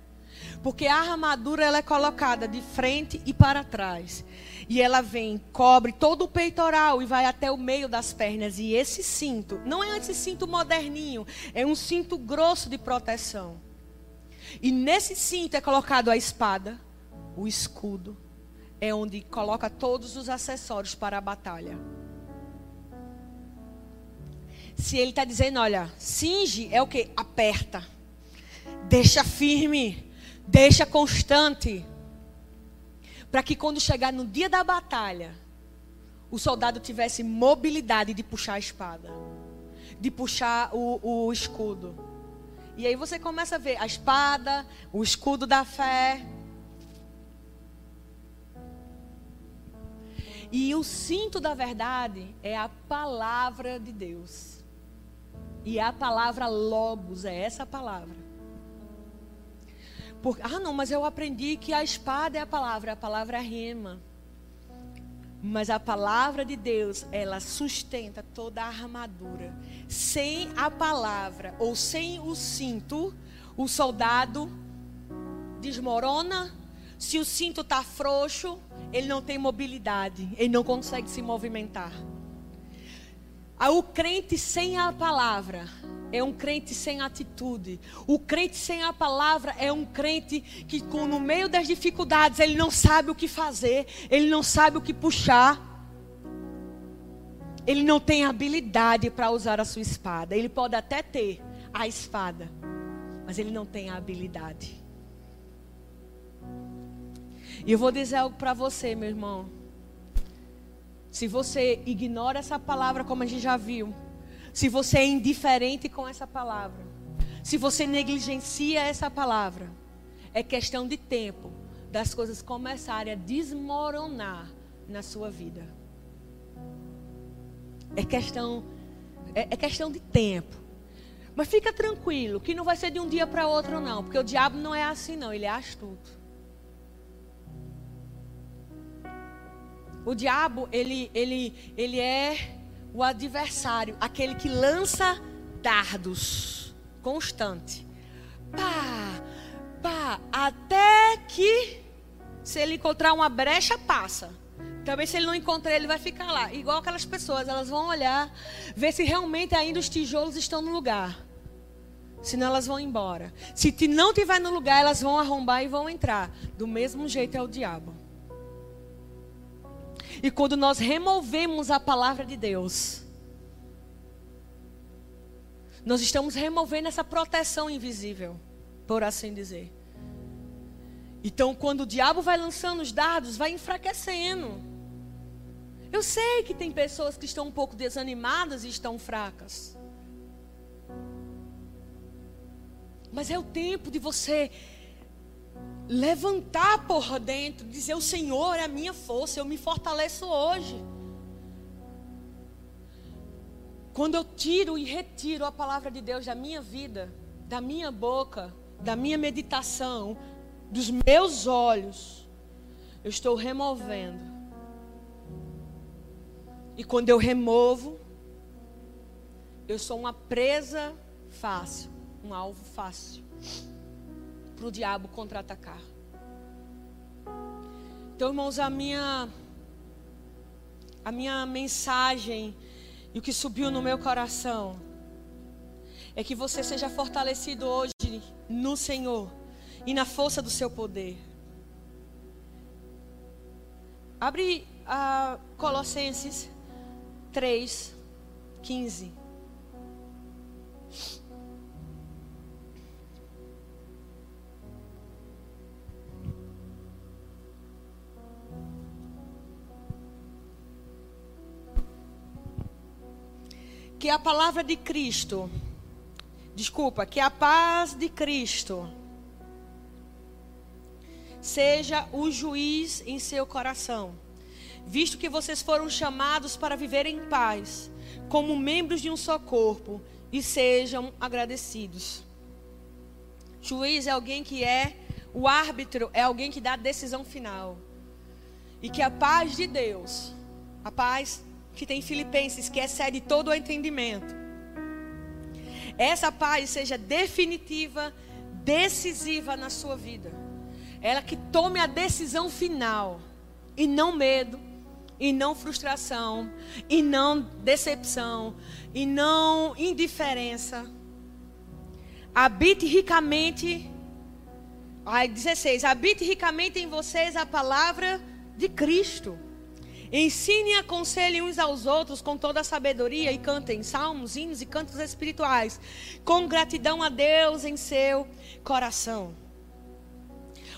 Porque a armadura ela é colocada de frente e para trás. E ela vem, cobre todo o peitoral e vai até o meio das pernas. E esse cinto, não é esse cinto moderninho, é um cinto grosso de proteção. E nesse cinto é colocado a espada, o escudo, é onde coloca todos os acessórios para a batalha. Se ele está dizendo, olha, cinge é o que? Aperta. Deixa firme. Deixa constante. Para que quando chegar no dia da batalha, o soldado tivesse mobilidade de puxar a espada. De puxar o, o escudo. E aí você começa a ver a espada, o escudo da fé. E o cinto da verdade é a palavra de Deus. E a palavra logos é essa palavra. Por, ah, não, mas eu aprendi que a espada é a palavra, a palavra é rema. Mas a palavra de Deus, ela sustenta toda a armadura. Sem a palavra ou sem o cinto, o soldado desmorona. Se o cinto está frouxo, ele não tem mobilidade, ele não consegue se movimentar. O crente sem a palavra é um crente sem atitude. O crente sem a palavra é um crente que, no meio das dificuldades, ele não sabe o que fazer, ele não sabe o que puxar. Ele não tem habilidade para usar a sua espada. Ele pode até ter a espada, mas ele não tem a habilidade. E eu vou dizer algo para você, meu irmão. Se você ignora essa palavra, como a gente já viu, se você é indiferente com essa palavra, se você negligencia essa palavra, é questão de tempo das coisas começarem a desmoronar na sua vida. É questão, é, é questão de tempo. Mas fica tranquilo, que não vai ser de um dia para outro, não, porque o diabo não é assim, não, ele é astuto. O diabo, ele, ele, ele é o adversário, aquele que lança dardos constante. Pá, pá, até que se ele encontrar uma brecha, passa. Também se ele não encontrar, ele vai ficar lá. Igual aquelas pessoas, elas vão olhar, ver se realmente ainda os tijolos estão no lugar. Senão elas vão embora. Se não tiver no lugar, elas vão arrombar e vão entrar. Do mesmo jeito é o diabo. E quando nós removemos a palavra de Deus, nós estamos removendo essa proteção invisível, por assim dizer. Então, quando o diabo vai lançando os dardos, vai enfraquecendo. Eu sei que tem pessoas que estão um pouco desanimadas e estão fracas. Mas é o tempo de você levantar por dentro, dizer: O Senhor é a minha força, eu me fortaleço hoje. Quando eu tiro e retiro a palavra de Deus da minha vida, da minha boca, da minha meditação, dos meus olhos, eu estou removendo. E quando eu removo, eu sou uma presa fácil, um alvo fácil para o diabo contra-atacar. Então, irmãos, a minha a minha mensagem e o que subiu no meu coração é que você seja fortalecido hoje no Senhor e na força do seu poder. Abre a Colossenses 3, 15. Que a palavra de Cristo, desculpa, que a paz de Cristo seja o juiz em seu coração, visto que vocês foram chamados para viver em paz, como membros de um só corpo, e sejam agradecidos. Juiz é alguém que é o árbitro, é alguém que dá a decisão final. E que a paz de Deus, a paz que tem Filipenses, que excede todo o entendimento, essa paz seja definitiva, decisiva na sua vida. Ela que tome a decisão final. E não medo, e não frustração, e não decepção, e não indiferença. Habite ricamente. Ai, 16. Habite ricamente em vocês a palavra de Cristo. Ensine e aconselhem uns aos outros com toda a sabedoria e cantem salmos, hinos e cantos espirituais, com gratidão a Deus em seu coração.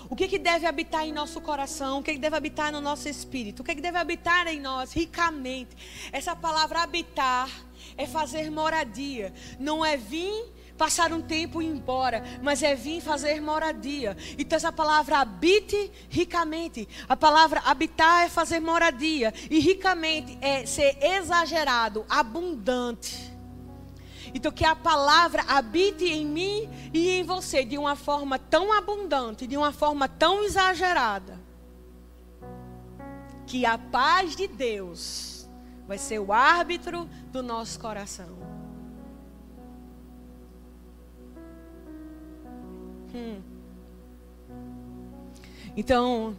O que, que deve habitar em nosso coração? O que, que deve habitar no nosso espírito? O que, que deve habitar em nós ricamente? Essa palavra habitar é fazer moradia, não é vir passar um tempo e ir embora, mas é vir fazer moradia. Então essa palavra habite ricamente. A palavra habitar é fazer moradia e ricamente é ser exagerado, abundante. Então, que a palavra habite em mim e em você de uma forma tão abundante, de uma forma tão exagerada, que a paz de Deus vai ser o árbitro do nosso coração. Hum. Então,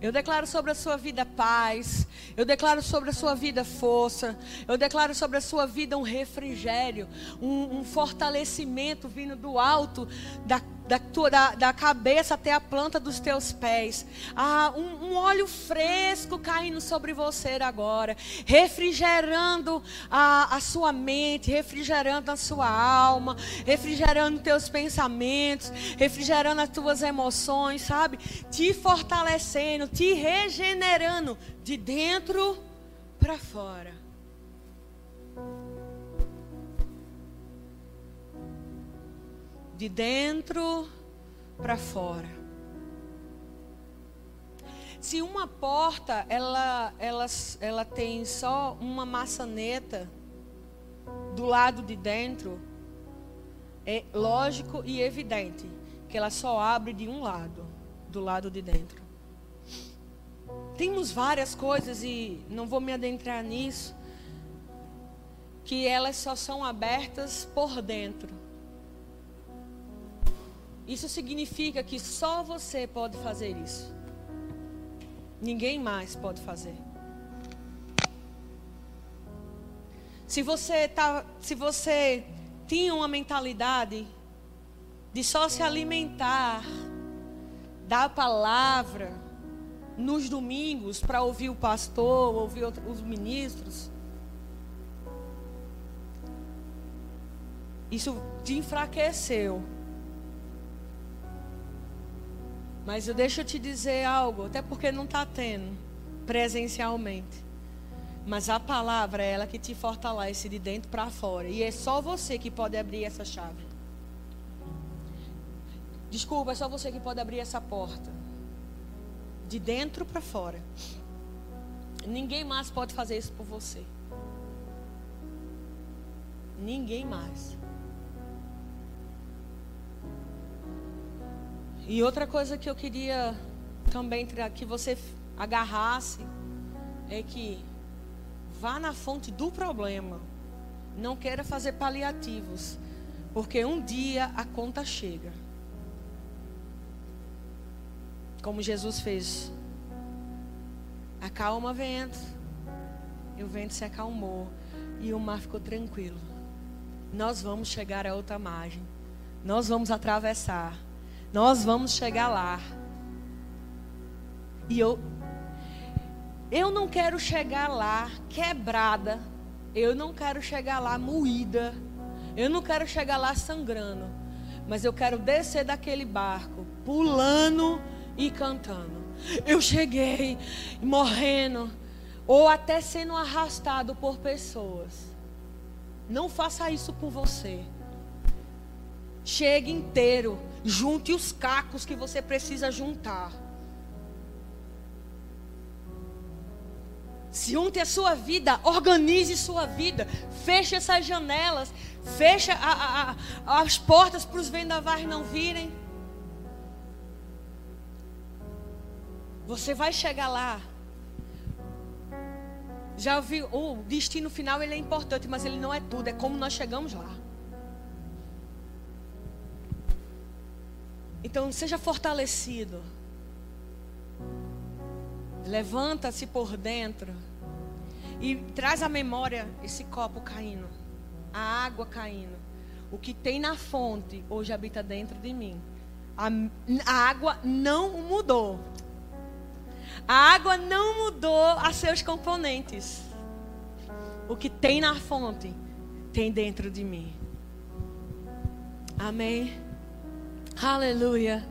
eu declaro sobre a sua vida paz. Eu declaro sobre a sua vida força. Eu declaro sobre a sua vida um refrigério, um, um fortalecimento vindo do alto da da, tua, da, da, cabeça até a planta dos teus pés. Ah, um, um óleo fresco caindo sobre você agora, refrigerando a, a sua mente, refrigerando a sua alma, refrigerando teus pensamentos, refrigerando as tuas emoções, sabe? Te fortalecendo, te regenerando de dentro para fora. de dentro para fora. Se uma porta ela, ela, ela tem só uma maçaneta do lado de dentro, é lógico e evidente que ela só abre de um lado, do lado de dentro. Temos várias coisas e não vou me adentrar nisso, que elas só são abertas por dentro. Isso significa que só você pode fazer isso. Ninguém mais pode fazer. Se você tá, se você tinha uma mentalidade de só se alimentar da palavra nos domingos para ouvir o pastor, ouvir os ministros, isso te enfraqueceu. Mas eu deixo te dizer algo, até porque não está tendo presencialmente. Mas a palavra é ela que te fortalece de dentro para fora. E é só você que pode abrir essa chave. Desculpa, é só você que pode abrir essa porta. De dentro para fora. Ninguém mais pode fazer isso por você. Ninguém mais. E outra coisa que eu queria também que você agarrasse é que vá na fonte do problema. Não queira fazer paliativos, porque um dia a conta chega. Como Jesus fez. Acalma vento. E o vento se acalmou. E o mar ficou tranquilo. Nós vamos chegar a outra margem. Nós vamos atravessar. Nós vamos chegar lá. E eu eu não quero chegar lá quebrada. Eu não quero chegar lá moída. Eu não quero chegar lá sangrando. Mas eu quero descer daquele barco, pulando e cantando. Eu cheguei morrendo, ou até sendo arrastado por pessoas. Não faça isso com você. Chegue inteiro, junte os cacos que você precisa juntar. Se unte a sua vida, organize sua vida, feche essas janelas, feche a, a, a, as portas para os vendavais não virem. Você vai chegar lá. Já ouviu? O destino final ele é importante, mas ele não é tudo. É como nós chegamos lá. Então seja fortalecido. Levanta-se por dentro e traz à memória esse copo caindo, a água caindo. O que tem na fonte hoje habita dentro de mim. A, a água não mudou. A água não mudou a seus componentes. O que tem na fonte tem dentro de mim. Amém. Aleluia.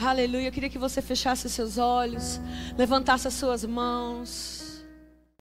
Aleluia. Eu queria que você fechasse seus olhos, levantasse as suas mãos.